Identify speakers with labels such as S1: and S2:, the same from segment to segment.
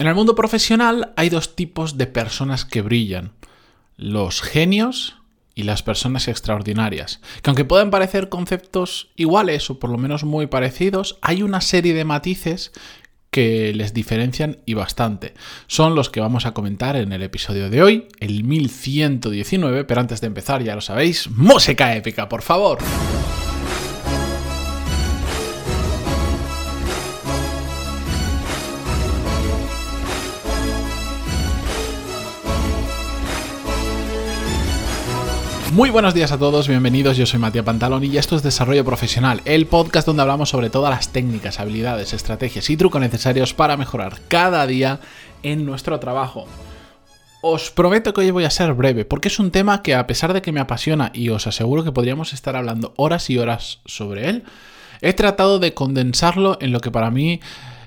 S1: En el mundo profesional hay dos tipos de personas que brillan. Los genios y las personas extraordinarias. Que aunque puedan parecer conceptos iguales o por lo menos muy parecidos, hay una serie de matices que les diferencian y bastante. Son los que vamos a comentar en el episodio de hoy, el 1119, pero antes de empezar, ya lo sabéis, música épica, por favor. Muy buenos días a todos, bienvenidos, yo soy Matías Pantalón y esto es Desarrollo Profesional, el podcast donde hablamos sobre todas las técnicas, habilidades, estrategias y trucos necesarios para mejorar cada día en nuestro trabajo. Os prometo que hoy voy a ser breve, porque es un tema que a pesar de que me apasiona y os aseguro que podríamos estar hablando horas y horas sobre él, he tratado de condensarlo en lo que para mí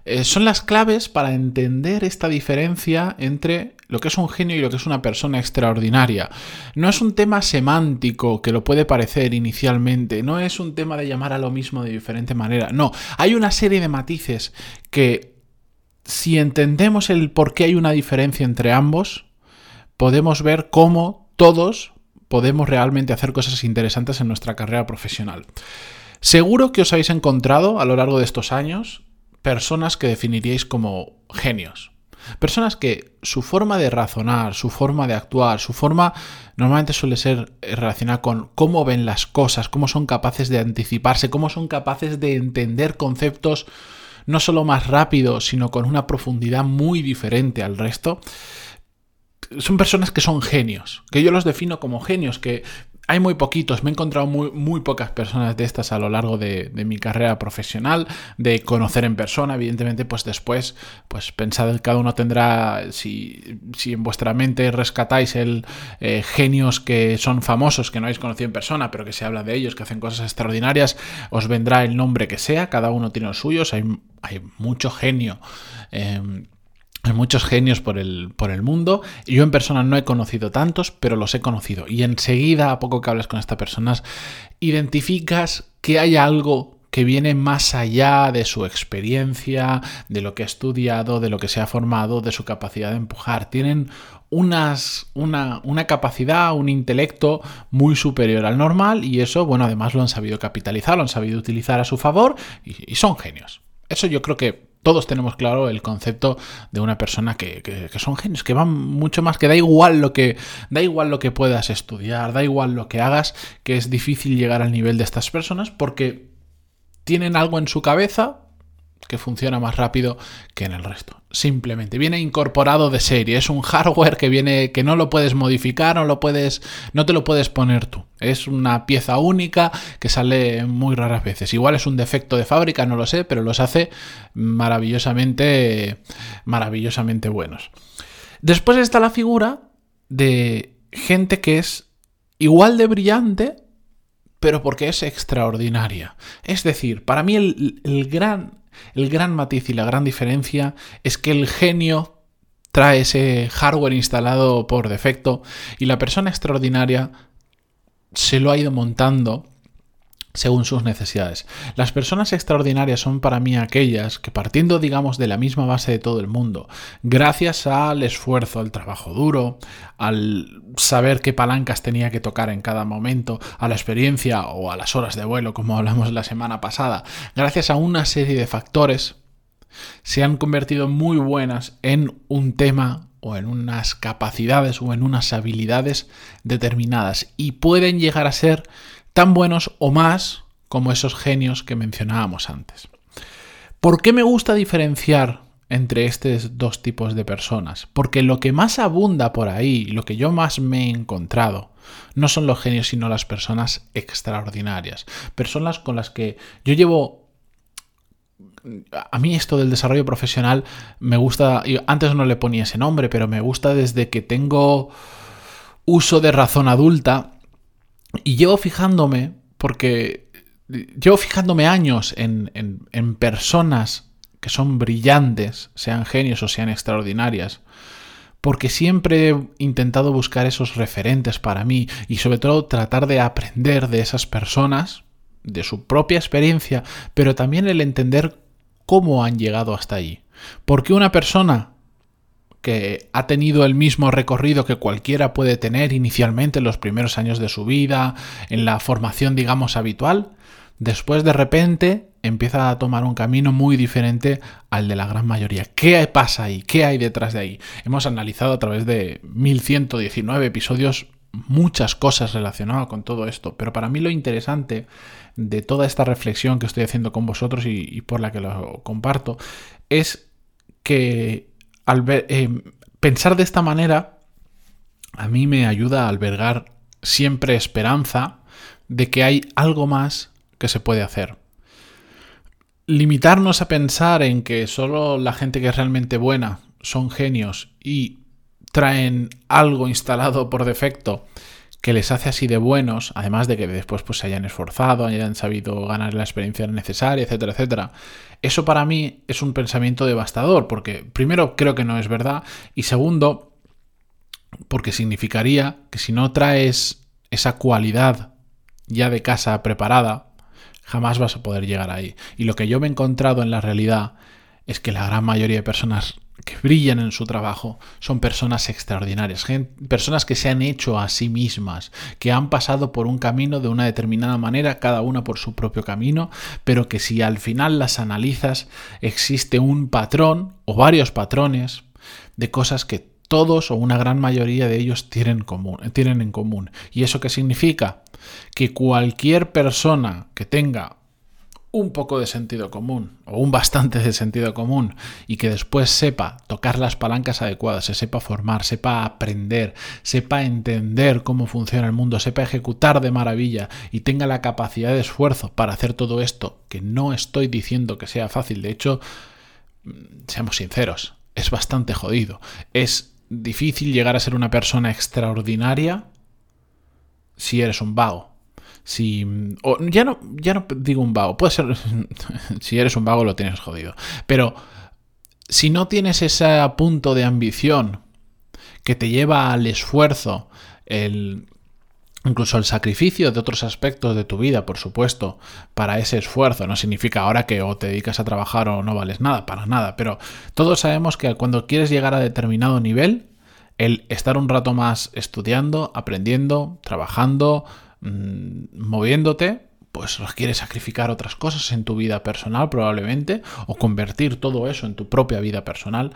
S1: eh, son las claves para entender esta diferencia entre lo que es un genio y lo que es una persona extraordinaria. No es un tema semántico que lo puede parecer inicialmente, no es un tema de llamar a lo mismo de diferente manera, no, hay una serie de matices que si entendemos el por qué hay una diferencia entre ambos, podemos ver cómo todos podemos realmente hacer cosas interesantes en nuestra carrera profesional. Seguro que os habéis encontrado a lo largo de estos años personas que definiríais como genios. Personas que su forma de razonar, su forma de actuar, su forma normalmente suele ser relacionada con cómo ven las cosas, cómo son capaces de anticiparse, cómo son capaces de entender conceptos no solo más rápido, sino con una profundidad muy diferente al resto. Son personas que son genios, que yo los defino como genios, que hay muy poquitos, me he encontrado muy, muy pocas personas de estas a lo largo de, mi carrera profesional, de conocer en persona, evidentemente, pues después, pues pensad cada uno tendrá, si, si en vuestra mente rescatáis el eh, genios que son famosos, que no habéis conocido en persona, pero que se habla de ellos, que hacen cosas extraordinarias, os vendrá el nombre que sea, cada uno tiene los suyos, hay, hay mucho genio. Em, hay muchos genios por el, por el mundo yo en persona no he conocido tantos, pero los he conocido. Y enseguida, a poco que hables con estas personas, identificas que hay algo que viene más allá de su experiencia, de lo que ha estudiado, de lo que se ha formado, de su capacidad de empujar. Tienen unas, una, una, capacidad, un intelecto muy superior al normal y eso, bueno, además lo han sabido capitalizar, lo han sabido utilizar a su favor y son genios. Eso yo creo que todos tenemos claro el concepto de una persona que, son genios, que van mucho más, que da igual lo que, da igual lo que puedas estudiar, da igual lo que hagas, que es difícil llegar al nivel de estas personas porque tienen algo en su cabeza que funciona más rápido que en el resto. Simplemente viene incorporado de serie, es un hardware que viene que no lo puedes modificar, no lo puedes no te lo puedes poner tú. Es una pieza única que sale muy raras veces. Igual es un defecto de fábrica, no lo sé, pero los hace maravillosamente maravillosamente buenos. Después está la figura de gente que es igual de brillante, pero porque es extraordinaria. Es decir, para mí el, el gran el gran matiz y la gran diferencia es que el genio trae ese hardware instalado por defecto y la persona extraordinaria se lo ha ido montando según sus necesidades. Las personas extraordinarias son para mí aquellas que partiendo, digamos, de la misma base de todo el mundo, gracias al esfuerzo, al trabajo duro, al saber qué palancas tenía que tocar en cada momento, a la experiencia o a las horas de vuelo, como hablamos la semana pasada, gracias a una serie de factores, se han convertido muy buenas en un tema o en unas capacidades o en unas habilidades determinadas y pueden llegar a ser tan buenos o más como esos genios que mencionábamos antes. ¿Por qué me gusta diferenciar entre estos dos tipos de personas? Porque lo que más abunda por ahí, lo que yo más me he encontrado, no son los genios, sino las personas extraordinarias. Personas con las que yo llevo a mí esto del desarrollo profesional me gusta, antes no le ponía ese nombre, pero me gusta desde que tengo uso de razón adulta y llevo fijándome, porque llevo fijándome años en, en, personas que son brillantes, sean genios o sean extraordinarias, porque siempre he intentado buscar esos referentes para mí y sobre todo tratar de aprender de esas personas, de su propia experiencia, pero también el entender cómo han llegado hasta allí. Porque una persona que ha tenido el mismo recorrido que cualquiera puede tener inicialmente en los primeros años de su vida, en la formación, digamos, habitual, después de repente empieza a tomar un camino muy diferente al de la gran mayoría. ¿Qué pasa ahí? ¿Qué hay detrás de ahí? Hemos analizado a través de 1119 episodios muchas cosas relacionadas con todo esto, pero para mí lo interesante de toda esta reflexión que estoy haciendo con vosotros y, por la que lo comparto es que al eh, pensar de esta manera a mí me ayuda a albergar siempre esperanza de que hay algo más que se puede hacer. Limitarnos a pensar en que solo la gente que es realmente buena son genios y traen algo instalado por defecto que les hace así de buenos, además de que después pues, se hayan esforzado, hayan sabido ganar la experiencia necesaria, etcétera, etcétera. Eso para mí es un pensamiento devastador, porque primero creo que no es verdad, y segundo, porque significaría que si no traes esa cualidad ya de casa preparada, jamás vas a poder llegar ahí. Y lo que yo me he encontrado en la realidad es que la gran mayoría de personas que brillan en su trabajo son personas extraordinarias, personas que se han hecho a sí mismas, que han pasado por un camino de una determinada manera, cada una por su propio camino, pero que si al final las analizas existe un patrón o varios patrones de cosas que todos o una gran mayoría de ellos tienen, común, tienen en común. ¿Y eso qué significa? Que cualquier persona que tenga un poco de sentido común, o un bastante de sentido común, y que después sepa tocar las palancas adecuadas, se sepa formar, sepa aprender, sepa entender cómo funciona el mundo, sepa ejecutar de maravilla y tenga la capacidad de esfuerzo para hacer todo esto, que no estoy diciendo que sea fácil, de hecho, mm, seamos sinceros, es bastante jodido. Es difícil llegar a ser una persona extraordinaria si eres un vago si. ya, no, ya no digo un vago, puede ser. si eres un vago lo tienes jodido. Pero si no tienes ese punto de ambición que te lleva al esfuerzo, el, incluso el sacrificio de otros aspectos de tu vida, por supuesto, para ese esfuerzo. No significa ahora que o te dedicas a trabajar o no vales nada, para nada. Pero todos sabemos que cuando quieres llegar a determinado nivel, el estar un rato más estudiando, aprendiendo, trabajando, Mm, moviéndote, pues requiere sacrificar otras cosas en tu vida personal probablemente, o convertir todo eso en tu propia vida personal.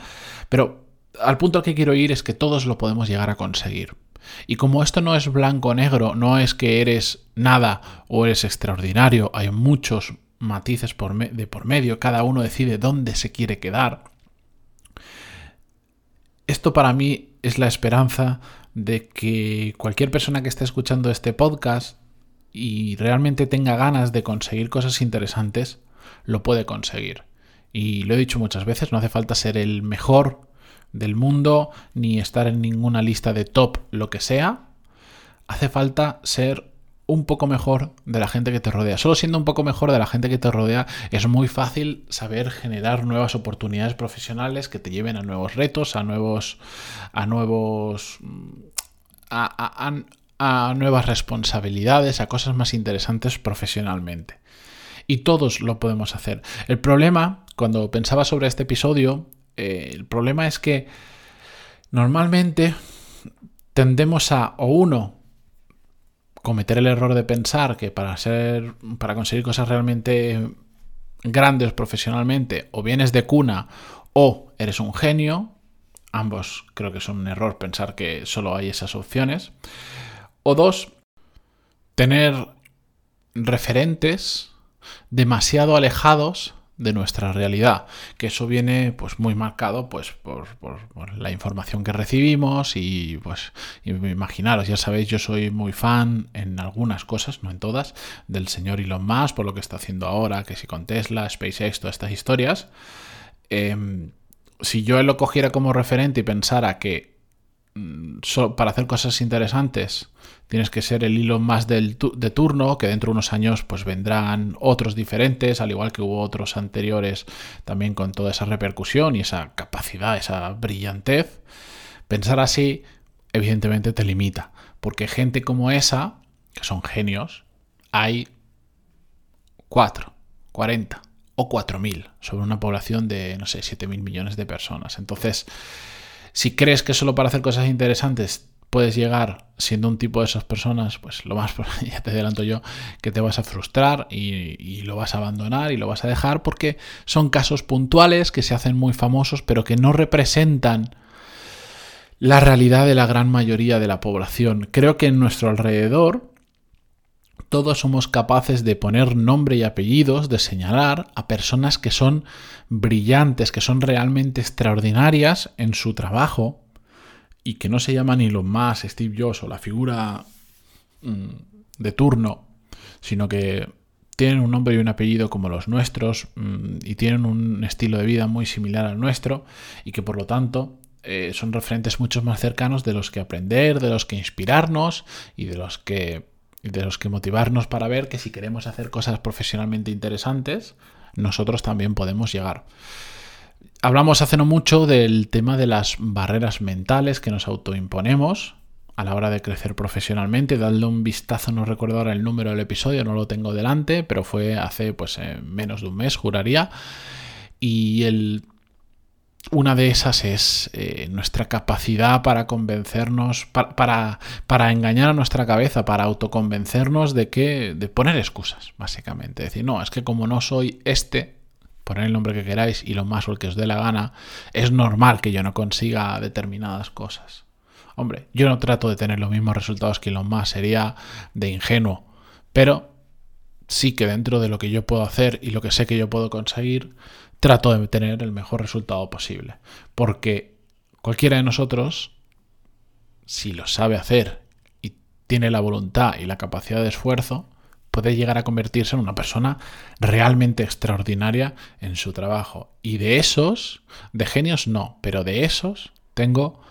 S1: Pero al punto al que quiero ir es que todos lo podemos llegar a conseguir. Y como esto no es blanco-negro, no es que eres nada o eres extraordinario, hay muchos matices de por medio, cada uno decide dónde se quiere quedar. Esto para mí es la esperanza de que cualquier persona que esté escuchando este podcast y realmente tenga ganas de conseguir cosas interesantes, lo puede conseguir. Y lo he dicho muchas veces, no hace falta ser el mejor del mundo ni estar en ninguna lista de top, lo que sea. Hace falta ser un poco mejor de la gente que te rodea. Solo siendo un poco mejor de la gente que te rodea es muy fácil saber generar nuevas oportunidades profesionales que te lleven a nuevos retos, a nuevos a nuevos a, a nuevas responsabilidades, a cosas más interesantes profesionalmente. Y todos lo podemos hacer. El problema, cuando pensaba sobre este episodio, eh, el problema es que normalmente tendemos a, o uno, cometer el error de pensar que para ser para conseguir cosas realmente grandes profesionalmente o vienes de cuna o eres un genio ambos creo que son un error pensar que solo hay esas opciones o dos tener referentes demasiado alejados de nuestra realidad, que eso viene pues muy marcado pues por, la información que recibimos y pues imaginaros, ya sabéis, yo soy muy fan en algunas cosas, no en todas, del señor Elon Musk por lo que está haciendo ahora, que si con Tesla, SpaceX, todas estas historias. Em, si yo lo cogiera como referente y pensara que Mm, para hacer cosas interesantes tienes que ser el hilo más de turno, que dentro de unos años pues vendrán otros diferentes, al igual que hubo otros anteriores también con toda esa repercusión y esa capacidad, esa brillantez. Pensar así evidentemente te limita, porque gente como esa, que son genios, hay 4, 40 o 4.000 sobre una población de, no sé, 7.000 millones de personas. Entonces, Si crees que solo para hacer cosas interesantes puedes llegar siendo un tipo de esas personas, pues lo más, ya te adelanto yo, que te vas a frustrar y, y, lo vas a abandonar y lo vas a dejar porque son casos puntuales que se hacen muy famosos pero que no representan la realidad de la gran mayoría de la población. Creo que en nuestro alrededor todos somos capaces de poner nombre y apellidos, de señalar a personas que son brillantes, que son realmente extraordinarias en su trabajo y que no se llaman ni los más Steve Jobs o la figura mm, de turno, sino que tienen un nombre y un apellido como los nuestros mm, y tienen un estilo de vida muy similar al nuestro y que por lo tanto eh, son referentes mucho más cercanos de los que aprender, de los que inspirarnos y de los que, de los que motivarnos para ver que si queremos hacer cosas profesionalmente interesantes, nosotros también podemos llegar. Hablamos hace no mucho del tema de las barreras mentales que nos autoimponemos a la hora de crecer profesionalmente. Dadle un vistazo, no recuerdo ahora el número del episodio, no lo tengo delante, pero fue hace pues eh, menos de un mes, juraría. Y el una de esas es eh, nuestra capacidad para convencernos, para, para, engañar a nuestra cabeza, para autoconvencernos de que, de poner excusas, básicamente. Decir, no, es que como no soy este, poner el nombre que queráis y lo más o el que os dé la gana, es normal que yo no consiga determinadas cosas. Hombre, yo no trato de tener los mismos resultados que Elon Musk, sería de ingenuo, pero sí que dentro de lo que yo puedo hacer y lo que sé que yo puedo conseguir, trato de tener el mejor resultado posible. Porque cualquiera de nosotros, si lo sabe hacer y tiene la voluntad y la capacidad de esfuerzo, puede llegar a convertirse en una persona realmente extraordinaria en su trabajo. Y de esos, de genios no, pero de esos tengo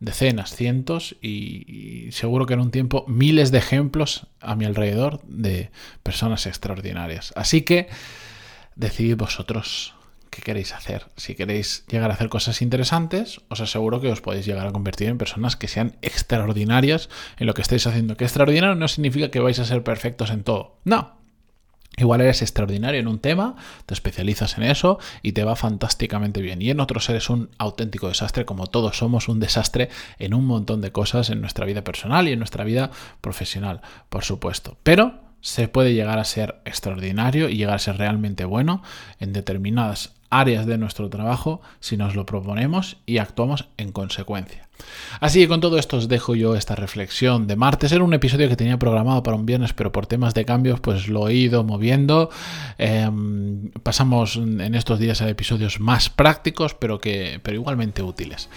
S1: decenas, cientos y, seguro que en un tiempo miles de ejemplos a mi alrededor de personas extraordinarias. Así que decidid vosotros qué queréis hacer. Si queréis llegar a hacer cosas interesantes, os aseguro que os podéis llegar a convertir en personas que sean extraordinarias en lo que estáis haciendo. Que extraordinario no significa que vais a ser perfectos en todo. No. Igual eres extraordinario en un tema, te especializas en eso y te va fantásticamente bien. Y en otros eres un auténtico desastre, como todos somos un desastre en un montón de cosas en nuestra vida personal y en nuestra vida profesional, por supuesto. Pero se puede llegar a ser extraordinario y llegar a ser realmente bueno en determinadas áreas de nuestro trabajo si nos lo proponemos y actuamos en consecuencia. Así que con todo esto os dejo yo esta reflexión de martes. Era un episodio que tenía programado para un viernes, pero por temas de cambios pues lo he ido moviendo. Em, pasamos en estos días a episodios más prácticos, pero, que, pero igualmente útiles.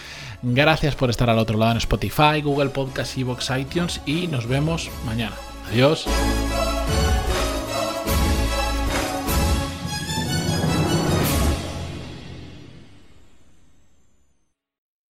S1: Gracias por estar al otro lado en Spotify, Google Podcast, Evox, iTunes y nos vemos mañana. Adiós.